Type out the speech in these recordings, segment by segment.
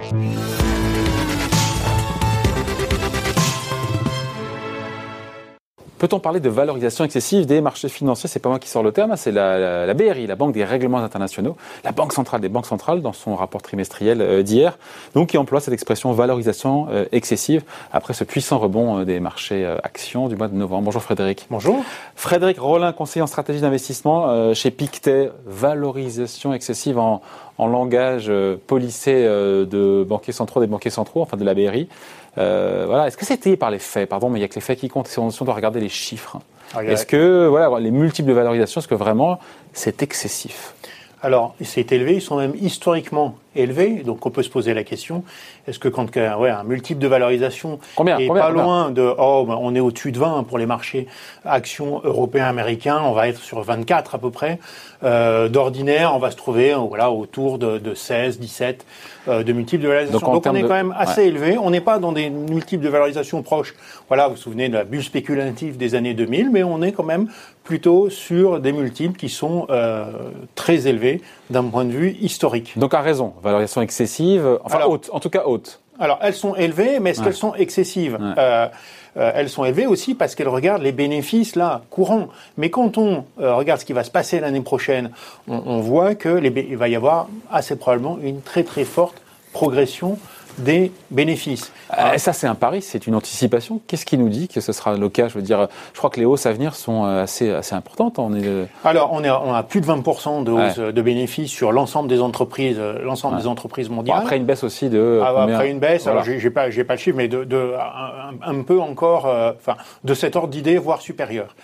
We'll be. Peut-on parler de valorisation excessive des marchés financiers? C'est pas moi qui sors le terme, c'est la, BRI, la Banque des règlements internationaux, la Banque centrale des banques centrales, dans son rapport trimestriel euh, d'hier, donc qui emploie cette expression valorisation euh, excessive après ce puissant rebond euh, des marchés actions du mois de novembre. Bonjour Frédéric. Bonjour. Frédéric Rollin, conseiller en stratégie d'investissement chez Pictet, valorisation excessive en, en langage policé de banquiers centraux, des banquiers centraux, enfin de la BRI. Euh, voilà. Est-ce que c'est par les faits? Pardon, mais il n'y a que les faits qui comptent. Si on, doit regarder les chiffres. Ah, est-ce que voilà, les multiples de valorisation, est-ce que vraiment c'est excessif? Alors, c'est élevé, ils sont même historiquement élevés, donc on peut se poser la question, est-ce que quand ouais, un multiple de valorisation combien, est pas loin de, oh, ben, on est au-dessus de 20 pour les marchés actions européens, américains, on va être sur 24 à peu près, euh, d'ordinaire, on va se trouver voilà, autour de, de 16, 17 euh, de multiples de valorisation. Donc, on est quand même assez élevé. On n'est pas dans des multiples de valorisation proches. Voilà, vous vous souvenez de la bulle spéculative des années 2000, mais on est quand même plutôt sur des multiples qui sont euh, très élevés d'un point de vue historique. Donc à raison, valorisation excessive, enfin haute, en tout cas haute. Alors elles sont élevées, mais est-ce qu'elles sont excessives euh, euh, elles sont élevées aussi parce qu'elles regardent les bénéfices là courants. Mais quand on euh, regarde ce qui va se passer l'année prochaine, on, on voit que les, il va y avoir assez probablement une très très forte progression des bénéfices. Euh, ça, c'est un pari, c'est une anticipation. Qu'est-ce qui nous dit que ce sera le cas? Je veux dire, je crois que les hausses à venir sont euh, assez, assez importantes. On est... Alors, on, est, on a plus de 20% de hausse de bénéfices sur l'ensemble des entreprises, euh, l'ensemble des entreprises mondiales. après une baisse aussi de. Ah, après une baisse, alors j'ai pas, j'ai pas le chiffre, mais de, de un, peu encore, enfin, de cet ordre d'idée, voire supérieur.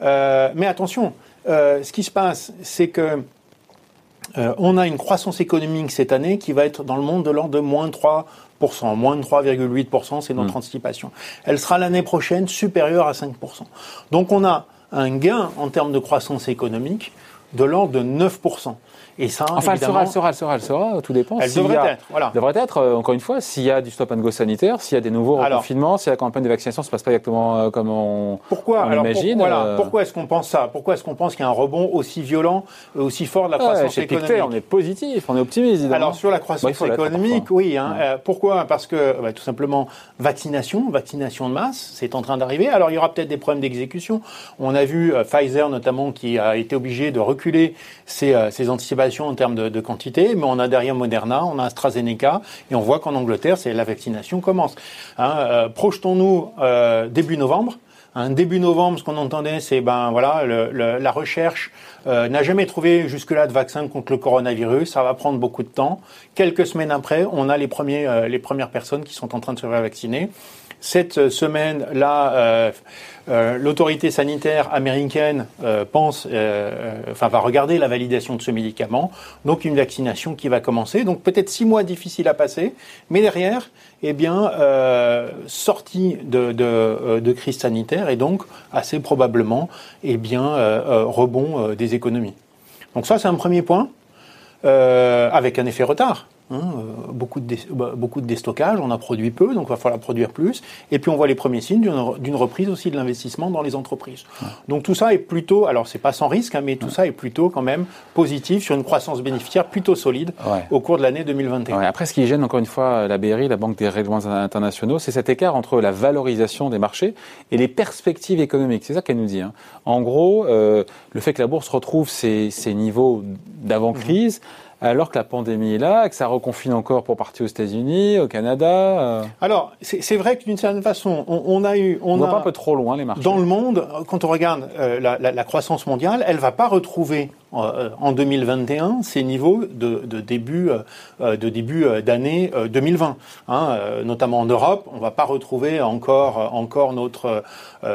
mais attention, ce qui se passe, c'est que on a une croissance économique cette année qui va être dans le monde de l'ordre de moins 3% moins de 3,8%, c'est notre hmm. anticipation. Elle sera l'année prochaine supérieure à 5%. Donc on a un gain en termes de croissance économique de l'ordre de 9%. Et ça, enfin, elle sera, elle sera, elle sera, elle sera, tout dépend. Elle devrait être, voilà. Devrait être, euh, encore une fois, s'il y a du stop and go sanitaire, s'il y a des nouveaux confinements, si la campagne de vaccination se passe pas exactement euh, comme on, pourquoi, on imagine. voilà, euh, pourquoi est-ce qu'on pense ça? Pourquoi est-ce qu'on pense qu'il y a un rebond aussi violent, aussi fort de la croissance économique Pictet, On est positif, on est optimiste. Alors sur la croissance économique, oui. Hein, pourquoi? Parce que bah, tout simplement, vaccination, vaccination de masse, c'est en train d'arriver. Alors il y aura peut-être des problèmes d'exécution. On a vu Pfizer notamment qui a été obligé de reculer ses, ses anticipations en termes de, quantité, mais on a derrière Moderna, on a AstraZeneca, et on voit qu'en Angleterre, c'est la vaccination commence. Hein, euh, projetons-nous euh, début novembre. Un début novembre, ce qu'on entendait, c'est ben voilà, la recherche euh, n'a jamais trouvé jusque-là de vaccin contre le coronavirus. Ça va prendre beaucoup de temps. Quelques semaines après, on a les premiers, les premières personnes qui sont en train de se faire vacciner. Cette semaine-là, euh, euh, l'autorité sanitaire américaine euh, pense, enfin va regarder la validation de ce médicament, donc une vaccination qui va commencer. Donc peut-être six mois difficiles à passer, mais derrière, eh bien, sortie de, de, de, crise sanitaire et donc assez probablement, eh bien, rebond des économies. Donc ça, c'est un premier point, avec un effet retard. Hein, euh, beaucoup, de bah, beaucoup de déstockage, on a produit peu, donc il va falloir produire plus. Et puis on voit les premiers signes d'une reprise aussi de l'investissement dans les entreprises. Donc tout ça est plutôt, alors c'est pas sans risque, hein, mais tout ça est plutôt quand même positif sur une croissance bénéficiaire plutôt solide au cours de l'année 2021. Après, ce qui gêne encore une fois la BRI, la Banque des règlements internationaux, c'est cet écart entre la valorisation des marchés et les perspectives économiques. C'est ça qu'elle nous dit. Hein. En gros, euh, le fait que la bourse retrouve ses, ses niveaux d'avant-crise, alors que la pandémie est là, que ça reconfine encore pour partir aux États-Unis, au Canada. Euh. Alors, c'est vrai que d'une certaine façon, on, a eu, on, va pas un peu trop loin les marchés. Dans le monde, quand on regarde euh, la, la, croissance mondiale, elle va pas retrouver en 2021 ces niveaux de, de début euh, de début d'année 2020. Hein, notamment en Europe, on va pas retrouver encore encore notre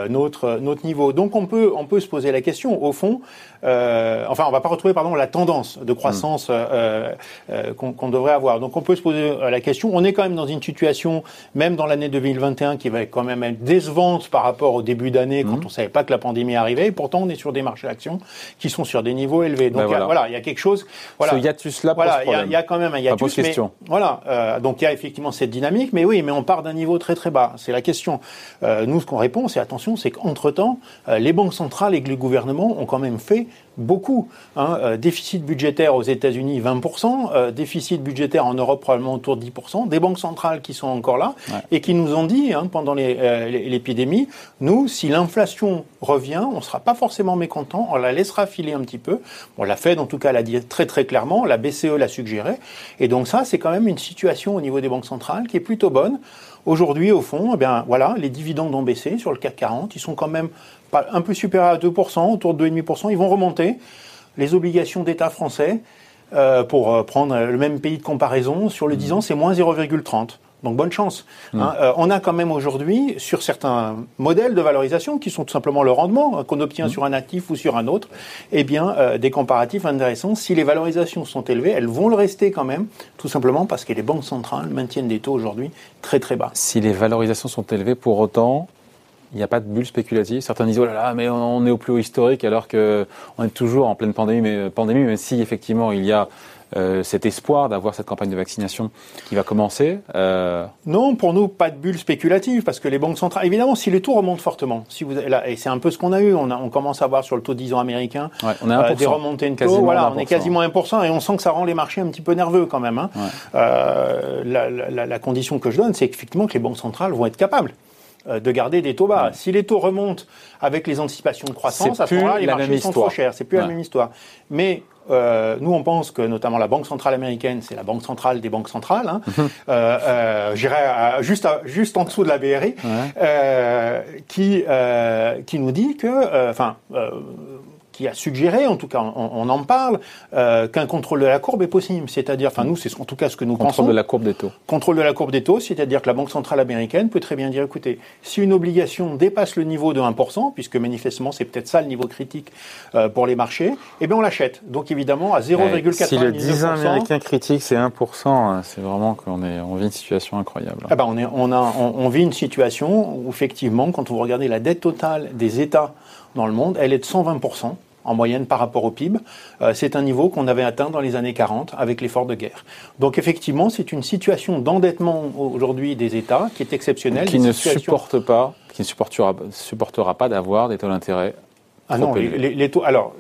notre notre niveau. Donc on peut on peut se poser la question au fond. enfin, on va pas retrouver pardon la tendance de croissance hmm. qu'on devrait avoir. Donc on peut se poser la question. On est quand même dans une situation, même dans l'année 2021, qui va quand même être décevante par rapport au début d'année quand hmm. on savait pas que la pandémie arrivait. Et pourtant, on est sur des marchés d'actions qui sont sur des niveaux élevé. Donc ben voilà. il y a quelque chose. Voilà. Ce hiatus là voilà, il y, a quand même un hiatus. Mais, voilà, euh, donc il y a effectivement cette dynamique, mais oui, mais on part d'un niveau très très bas. C'est la question. Euh, nous, ce qu'on répond, c'est attention, c'est qu'entre temps, euh, les banques centrales et les gouvernements ont quand même fait beaucoup. Hein. Euh, déficit budgétaire aux États-Unis 20%, euh, déficit budgétaire en Europe probablement autour de 10%, des banques centrales qui sont encore là et qui nous ont dit hein, pendant euh, l'épidémie, nous, si l'inflation revient, on ne sera pas forcément mécontent, on la laissera filer un petit peu. On l'a fait, en tout cas, l'a dit très très clairement, la BCE l'a suggéré. Et donc ça, c'est quand même une situation au niveau des banques centrales qui est plutôt bonne. Aujourd'hui, au fond, eh bien, voilà, les dividendes ont baissé sur le CAC 40. Ils sont quand même un peu supérieurs à 2%, autour de 2,5%. Ils vont remonter. Les obligations d'État français, euh, pour euh, prendre le même pays de comparaison, sur le 10 ans, c'est moins 0,30. Donc bonne chance. Hein. Mm. Euh, on a quand même aujourd'hui, sur certains modèles de valorisation, qui sont tout simplement le rendement hein, qu'on obtient mm. sur un actif ou sur un autre, eh bien, euh, des comparatifs intéressants. Si les valorisations sont élevées, elles vont le rester quand même, tout simplement parce que les banques centrales maintiennent des taux aujourd'hui très très bas. Si les valorisations sont élevées, pour autant, il n'y a pas de bulle spéculative. Certains disent oh là là, mais on est au plus haut historique alors que on est toujours en pleine pandémie, mais pandémie, même si effectivement il y a euh, cet espoir d'avoir cette campagne de vaccination qui va commencer euh... Non, pour nous, pas de bulle spéculative, parce que les banques centrales, évidemment, si les taux remontent fortement, si vous, là, et c'est un peu ce qu'on a eu, on, a, on commence à voir sur le taux de 10 ans américain ouais, on a euh, des remontées de taux, voilà, on est quasiment 1%, et on sent que ça rend les marchés un petit peu nerveux quand même. Hein. Ouais. Euh, la, la, la, condition que je donne, c'est effectivement que les banques centrales vont être capables euh, de garder des taux bas. Ouais. Si les taux remontent avec les anticipations de croissance, à ce moment-là, les marchés sont trop chers. C'est plus ouais. la même histoire. Mais euh, nous, on pense que notamment la Banque centrale américaine, c'est la banque centrale des banques centrales. Hein. Mhm. euh, euh, J'irais juste, juste en dessous de la BRI, ouais. euh, qui, qui nous dit que, enfin, qui a suggéré, en tout cas on, on en parle, euh, qu'un contrôle de la courbe est possible. C'est-à-dire, enfin nous, c'est en tout cas ce que nous contrôle pensons. Contrôle de la courbe des taux. Contrôle de la courbe des taux, c'est-à-dire que la Banque centrale américaine peut très bien dire, écoutez, si une obligation dépasse le niveau de 1%, puisque manifestement c'est peut-être ça le niveau critique euh, pour les marchés, eh bien on l'achète. Donc évidemment à 0,99%. Si le 10 ans américain critique c'est 1%, c'est vraiment qu'on est, on vit une situation incroyable. Ah ben on, est, on, a, on, on vit une situation où effectivement, quand vous regardez la dette totale des États dans le monde, elle est de 120% en moyenne par rapport au PIB. Euh, c'est un niveau qu'on avait atteint dans les années 40 avec l'effort de guerre. Donc effectivement, c'est une situation d'endettement aujourd'hui des États qui est exceptionnelle. Qui ne supporte pas, qui ne supportera, supportera pas d'avoir des taux d'intérêt. Ah non, les, les, taux. Alors,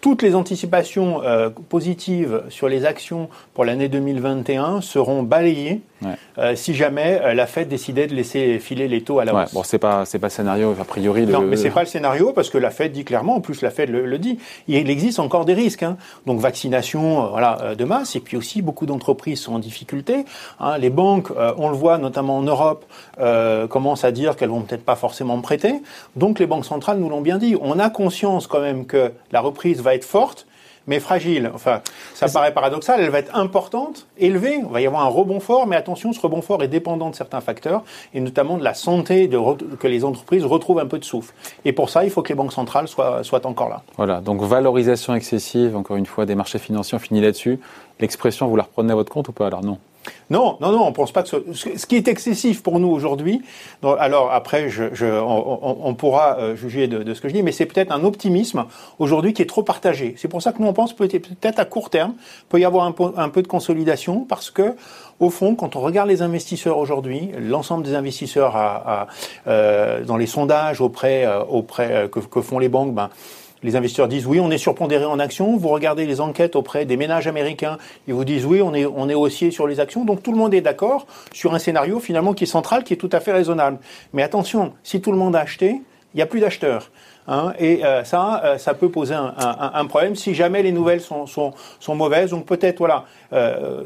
toutes les anticipations euh, positives sur les actions pour l'année 2021 seront balayées ouais. euh, si jamais euh, la Fed décidait de laisser filer les taux à la ouais, hausse. Bon, c'est pas c'est pas le scénario a priori. Non, mais c'est pas le scénario parce que la Fed dit clairement, en plus la Fed le, le dit, il existe encore des risques. Hein. Donc vaccination, euh, voilà, de masse, et puis aussi beaucoup d'entreprises sont en difficulté. Hein. Les banques, on le voit notamment en Europe, commencent à dire qu'elles vont peut-être pas forcément prêter. Donc les banques centrales nous l'ont bien dit. On a conscience quand même que la reprise va être forte, mais fragile. Enfin, ça paraît paradoxal, elle va être importante, élevée, il va y avoir un rebond fort, mais attention, ce rebond fort est dépendant de certains facteurs, et notamment de la santé, de que les entreprises retrouvent un peu de souffle. Et pour ça, il faut que les banques centrales soient, soient encore là. Voilà, donc valorisation excessive, encore une fois, des marchés financiers, on finit là-dessus. L'expression, vous la reprenez à votre compte ou pas Alors non? Non, non, non, on pense pas que ce, ce qui est excessif pour nous aujourd'hui. Alors après, je, je, on, on, pourra euh, juger de, de, ce que je dis, mais c'est peut-être un optimisme aujourd'hui qui est trop partagé. C'est pour ça que nous on pense peut-être à court terme peut y avoir un peu, un peu de consolidation parce que au fond, quand on regarde les investisseurs aujourd'hui, l'ensemble des investisseurs à, à, euh, dans les sondages auprès, euh, auprès euh, que, que, font les banques, ben, les investisseurs disent oui, on est surpondéré en actions. Vous regardez les enquêtes auprès des ménages américains, ils vous disent oui, on est, on est haussier sur les actions. Donc tout le monde est d'accord sur un scénario finalement qui est central, qui est tout à fait raisonnable. Mais attention, si tout le monde a acheté, il n'y a plus d'acheteurs. Hein, et euh, ça, euh, ça peut poser un, un, un, problème si jamais les nouvelles sont, sont, sont mauvaises. Donc peut-être, voilà, euh,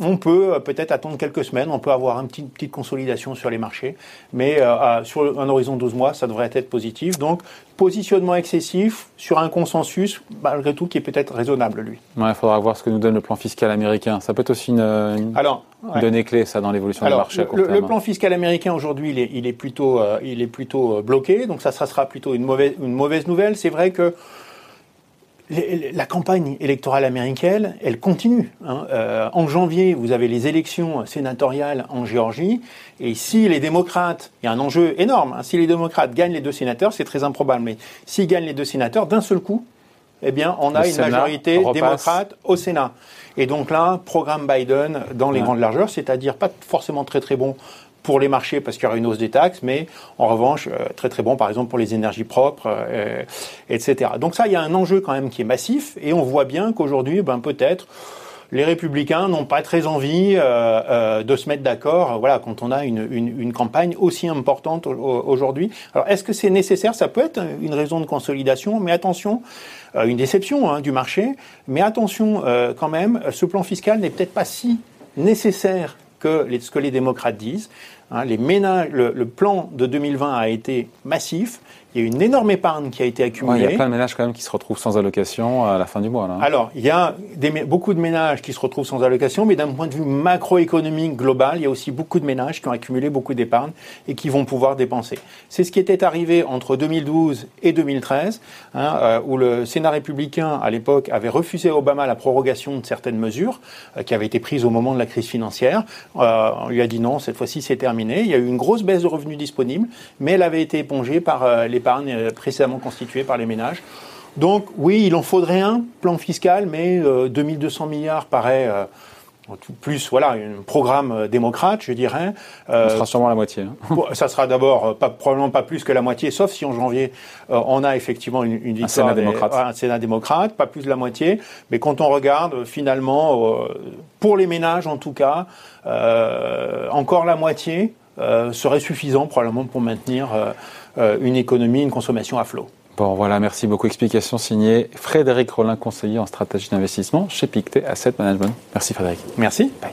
on peut euh, peut-être attendre quelques semaines, on peut avoir une petite, petite consolidation sur les marchés, mais euh, sur un horizon de 12 mois, ça devrait être positif. Donc, positionnement excessif sur un consensus, malgré tout, qui est peut-être raisonnable, lui. Il ouais, faudra voir ce que nous donne le plan fiscal américain. Ça peut être aussi une, une Alors, ouais. donnée clé, ça, dans l'évolution du marché. Le, le, plan fiscal américain, aujourd'hui, il est, il est plutôt, euh, il est plutôt bloqué, donc ça, ça sera plutôt une mauvaise, une mauvaise nouvelle. C'est vrai que la campagne électorale américaine, elle continue. Hein. Euh, en janvier, vous avez les élections sénatoriales en Géorgie, et si les démocrates, il y a un enjeu énorme, hein, si les démocrates gagnent les deux sénateurs, c'est très improbable, mais s'ils gagnent les deux sénateurs, d'un seul coup, eh bien, on a Le une Sénat majorité repasse. démocrate au Sénat. Et donc là, programme Biden dans les ouais. grandes largeurs, c'est-à-dire pas forcément très très bon pour les marchés parce qu'il y aura une hausse des taxes, mais en revanche, très très bon par exemple pour les énergies propres, etc. Donc ça, il y a un enjeu quand même qui est massif et on voit bien qu'aujourd'hui, ben, peut-être, les républicains n'ont pas très envie euh, euh, de se mettre d'accord voilà, quand on a une, une, campagne aussi importante aujourd'hui. Alors est-ce que c'est nécessaire? Ça peut être une raison de consolidation, mais attention, euh, une déception hein, du marché, mais attention euh, quand même, ce plan fiscal n'est peut-être pas si nécessaire que ce que les démocrates disent. Hein, les ménages, le, le, plan de 2020 a été massif. Il y a une énorme épargne qui a été accumulée. il y a plein de ménages quand même qui se retrouvent sans allocation à la fin du mois. Là. Alors, il y a des, beaucoup de ménages qui se retrouvent sans allocation, mais d'un point de vue macroéconomique global, il y a aussi beaucoup de ménages qui ont accumulé beaucoup d'épargne et qui vont pouvoir dépenser. C'est ce qui était arrivé entre 2012 et 2013, hein, euh, où le Sénat républicain, à l'époque, avait refusé à Obama la prorogation de certaines mesures euh, qui avaient été prises au moment de la crise financière. Euh, on lui a dit non, cette fois-ci c'est terminé. Il y a eu une grosse baisse de revenus disponibles, mais elle avait été épongée par euh, les épargne euh, précédemment constituée par les ménages. Donc oui, il en faudrait un plan fiscal, mais 2200 euh, milliards paraît plus voilà un programme démocrate, je dirais. ça sera sûrement la moitié. Hein. ça sera d'abord pas, probablement pas plus que la moitié, sauf si en janvier on a effectivement une, une victoire un Sénat, démocrate. un Sénat démocrate, pas plus de la moitié. Mais quand on regarde finalement, pour les ménages en tout cas, encore la moitié serait suffisant probablement pour maintenir euh, une économie, une consommation à flot. Bon, voilà, merci beaucoup. Explication signée Frédéric Rollin, conseiller en stratégie d'investissement chez Pictet Asset Management. Merci Frédéric. Merci. Bye.